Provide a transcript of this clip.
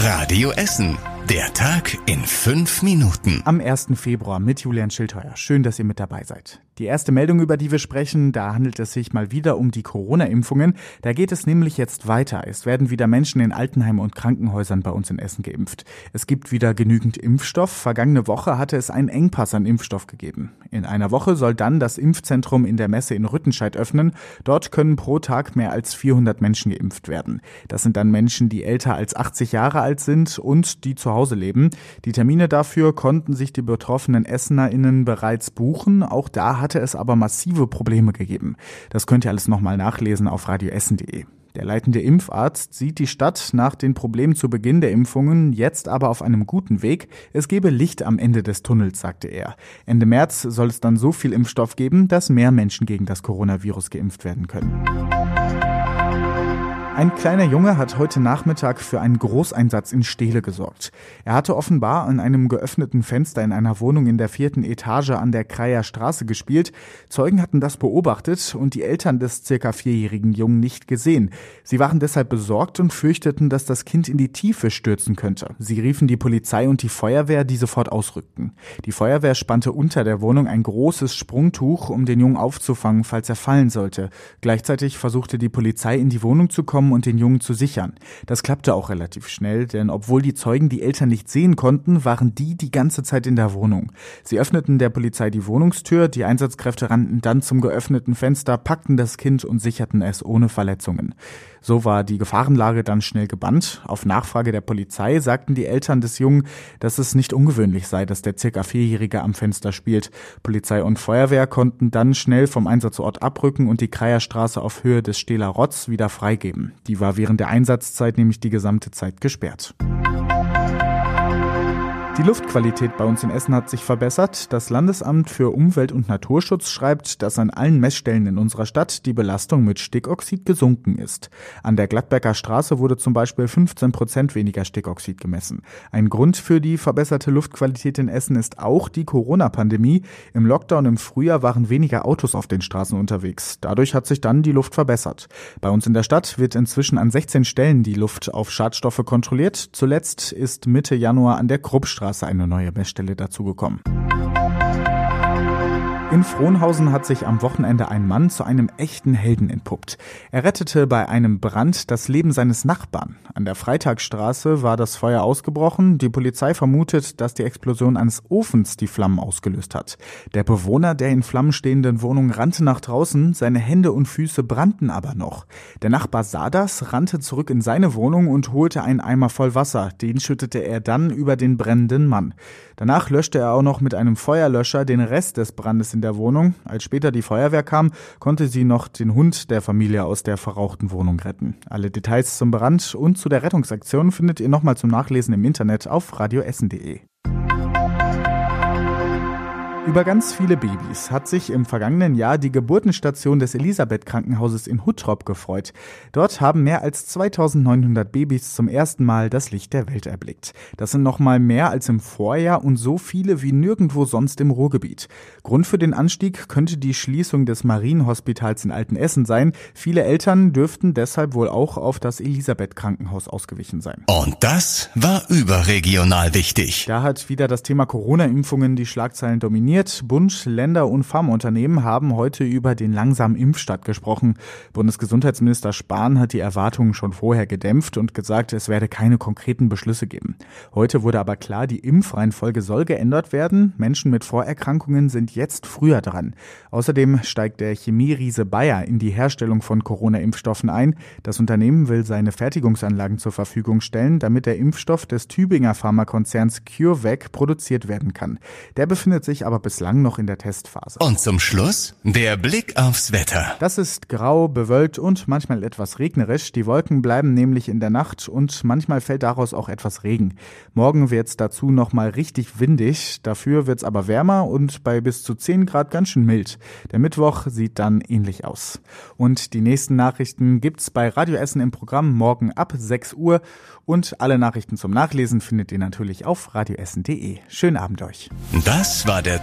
Radio Essen. Der Tag in fünf Minuten. Am 1. Februar mit Julian Schildheuer. Schön, dass ihr mit dabei seid. Die erste Meldung, über die wir sprechen, da handelt es sich mal wieder um die Corona-Impfungen. Da geht es nämlich jetzt weiter. Es werden wieder Menschen in Altenheimen und Krankenhäusern bei uns in Essen geimpft. Es gibt wieder genügend Impfstoff. Vergangene Woche hatte es einen Engpass an Impfstoff gegeben. In einer Woche soll dann das Impfzentrum in der Messe in Rüttenscheid öffnen. Dort können pro Tag mehr als 400 Menschen geimpft werden. Das sind dann Menschen, die älter als 80 Jahre alt sind und die zu Hause leben. Die Termine dafür konnten sich die betroffenen EssenerInnen bereits buchen. Auch da hatte es aber massive Probleme gegeben. Das könnt ihr alles nochmal nachlesen auf radioessen.de. Der leitende Impfarzt sieht die Stadt nach den Problemen zu Beginn der Impfungen jetzt aber auf einem guten Weg. Es gebe Licht am Ende des Tunnels, sagte er. Ende März soll es dann so viel Impfstoff geben, dass mehr Menschen gegen das Coronavirus geimpft werden können. Ein kleiner Junge hat heute Nachmittag für einen Großeinsatz in Stehle gesorgt. Er hatte offenbar an einem geöffneten Fenster in einer Wohnung in der vierten Etage an der Kreier Straße gespielt. Zeugen hatten das beobachtet und die Eltern des circa vierjährigen Jungen nicht gesehen. Sie waren deshalb besorgt und fürchteten, dass das Kind in die Tiefe stürzen könnte. Sie riefen die Polizei und die Feuerwehr, die sofort ausrückten. Die Feuerwehr spannte unter der Wohnung ein großes Sprungtuch, um den Jungen aufzufangen, falls er fallen sollte. Gleichzeitig versuchte die Polizei in die Wohnung zu kommen und den Jungen zu sichern. Das klappte auch relativ schnell, denn obwohl die Zeugen die Eltern nicht sehen konnten, waren die die ganze Zeit in der Wohnung. Sie öffneten der Polizei die Wohnungstür, die Einsatzkräfte rannten dann zum geöffneten Fenster, packten das Kind und sicherten es ohne Verletzungen. So war die Gefahrenlage dann schnell gebannt. Auf Nachfrage der Polizei sagten die Eltern des Jungen, dass es nicht ungewöhnlich sei, dass der circa Vierjährige am Fenster spielt. Polizei und Feuerwehr konnten dann schnell vom Einsatzort abrücken und die Kreierstraße auf Höhe des Stehler Rotz wieder freigeben. Die war während der Einsatzzeit nämlich die gesamte Zeit gesperrt. Die Luftqualität bei uns in Essen hat sich verbessert. Das Landesamt für Umwelt und Naturschutz schreibt, dass an allen Messstellen in unserer Stadt die Belastung mit Stickoxid gesunken ist. An der Gladbecker Straße wurde zum Beispiel 15 Prozent weniger Stickoxid gemessen. Ein Grund für die verbesserte Luftqualität in Essen ist auch die Corona-Pandemie. Im Lockdown im Frühjahr waren weniger Autos auf den Straßen unterwegs. Dadurch hat sich dann die Luft verbessert. Bei uns in der Stadt wird inzwischen an 16 Stellen die Luft auf Schadstoffe kontrolliert. Zuletzt ist Mitte Januar an der Kruppstraße Straße eine neue Messstelle dazugekommen. In Frohnhausen hat sich am Wochenende ein Mann zu einem echten Helden entpuppt. Er rettete bei einem Brand das Leben seines Nachbarn. An der Freitagsstraße war das Feuer ausgebrochen. Die Polizei vermutet, dass die Explosion eines Ofens die Flammen ausgelöst hat. Der Bewohner der in Flammen stehenden Wohnung rannte nach draußen, seine Hände und Füße brannten aber noch. Der Nachbar sah das, rannte zurück in seine Wohnung und holte einen Eimer voll Wasser. Den schüttete er dann über den brennenden Mann. Danach löschte er auch noch mit einem Feuerlöscher den Rest des Brandes in der Wohnung. Als später die Feuerwehr kam, konnte sie noch den Hund der Familie aus der verrauchten Wohnung retten. Alle Details zum Brand und zu der Rettungsaktion findet ihr nochmal zum Nachlesen im Internet auf radioessen.de. Über ganz viele Babys hat sich im vergangenen Jahr die Geburtenstation des Elisabeth Krankenhauses in Huttrop gefreut. Dort haben mehr als 2900 Babys zum ersten Mal das Licht der Welt erblickt. Das sind nochmal mehr als im Vorjahr und so viele wie nirgendwo sonst im Ruhrgebiet. Grund für den Anstieg könnte die Schließung des Marienhospitals in Altenessen sein. Viele Eltern dürften deshalb wohl auch auf das Elisabeth Krankenhaus ausgewichen sein. Und das war überregional wichtig. Da hat wieder das Thema Corona-Impfungen die Schlagzeilen dominiert informiert. Bund, Länder und Pharmaunternehmen haben heute über den langsamen Impfstart gesprochen. Bundesgesundheitsminister Spahn hat die Erwartungen schon vorher gedämpft und gesagt, es werde keine konkreten Beschlüsse geben. Heute wurde aber klar, die Impfreihenfolge soll geändert werden. Menschen mit Vorerkrankungen sind jetzt früher dran. Außerdem steigt der Chemieriese Bayer in die Herstellung von Corona-Impfstoffen ein. Das Unternehmen will seine Fertigungsanlagen zur Verfügung stellen, damit der Impfstoff des Tübinger Pharmakonzerns CureVac produziert werden kann. Der befindet sich aber bislang noch in der Testphase. Und zum Schluss der Blick aufs Wetter. Das ist grau, bewölkt und manchmal etwas regnerisch. Die Wolken bleiben nämlich in der Nacht und manchmal fällt daraus auch etwas Regen. Morgen wird es dazu nochmal richtig windig. Dafür wird es aber wärmer und bei bis zu 10 Grad ganz schön mild. Der Mittwoch sieht dann ähnlich aus. Und die nächsten Nachrichten gibt's bei Radio Essen im Programm morgen ab 6 Uhr. Und alle Nachrichten zum Nachlesen findet ihr natürlich auf radioessen.de. Schönen Abend euch. Das war der